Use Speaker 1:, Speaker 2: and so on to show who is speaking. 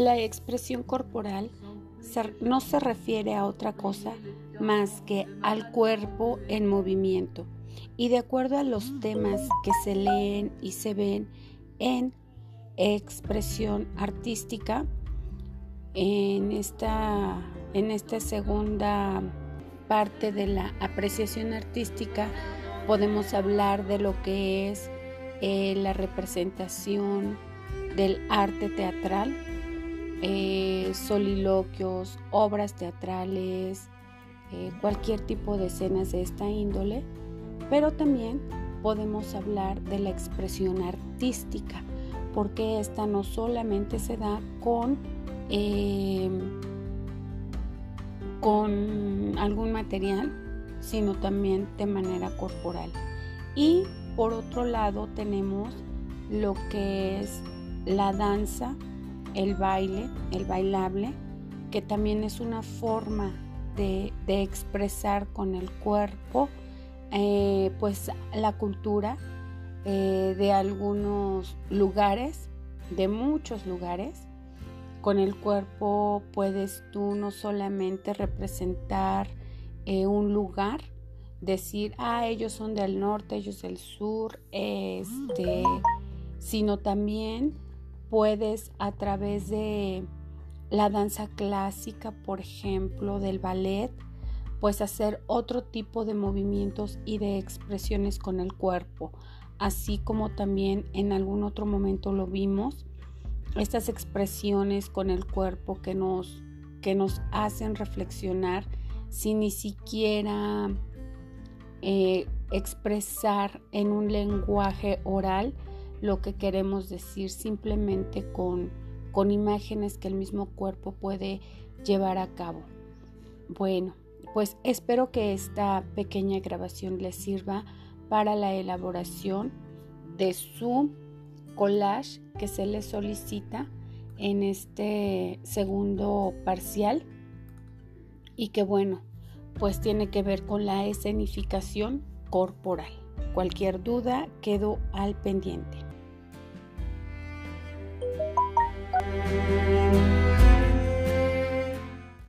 Speaker 1: La expresión corporal no se refiere a otra cosa más que al cuerpo en movimiento. Y de acuerdo a los temas que se leen y se ven en expresión artística, en esta, en esta segunda parte de la apreciación artística podemos hablar de lo que es eh, la representación del arte teatral, eh, soliloquios, obras teatrales, eh, cualquier tipo de escenas de esta índole, pero también podemos hablar de la expresión artística, porque esta no solamente se da con, con algún material, sino también de manera corporal. Y por otro lado tenemos lo que es la danza, el baile, el bailable, que también es una forma de, expresar con el cuerpo eh, pues la cultura eh, de algunos lugares, de muchos lugares. Con el cuerpo puedes tú no solamente representar eh, un lugar, decir, ah, ellos son del norte, ellos del sur, este, sino también puedes a través de la danza clásica, por ejemplo, del ballet, pues hacer otro tipo de movimientos y de expresiones con el cuerpo, así como también en algún otro momento lo vimos, estas expresiones con el cuerpo que nos, que nos hacen reflexionar sin ni siquiera eh, expresar en un lenguaje oral, lo que queremos decir simplemente con, con imágenes que el mismo cuerpo puede llevar a cabo. Bueno, pues espero que esta pequeña grabación les sirva para la elaboración de su collage que se les solicita en este segundo parcial y que bueno, pues tiene que ver con la escenificación corporal. Cualquier duda quedo al pendiente.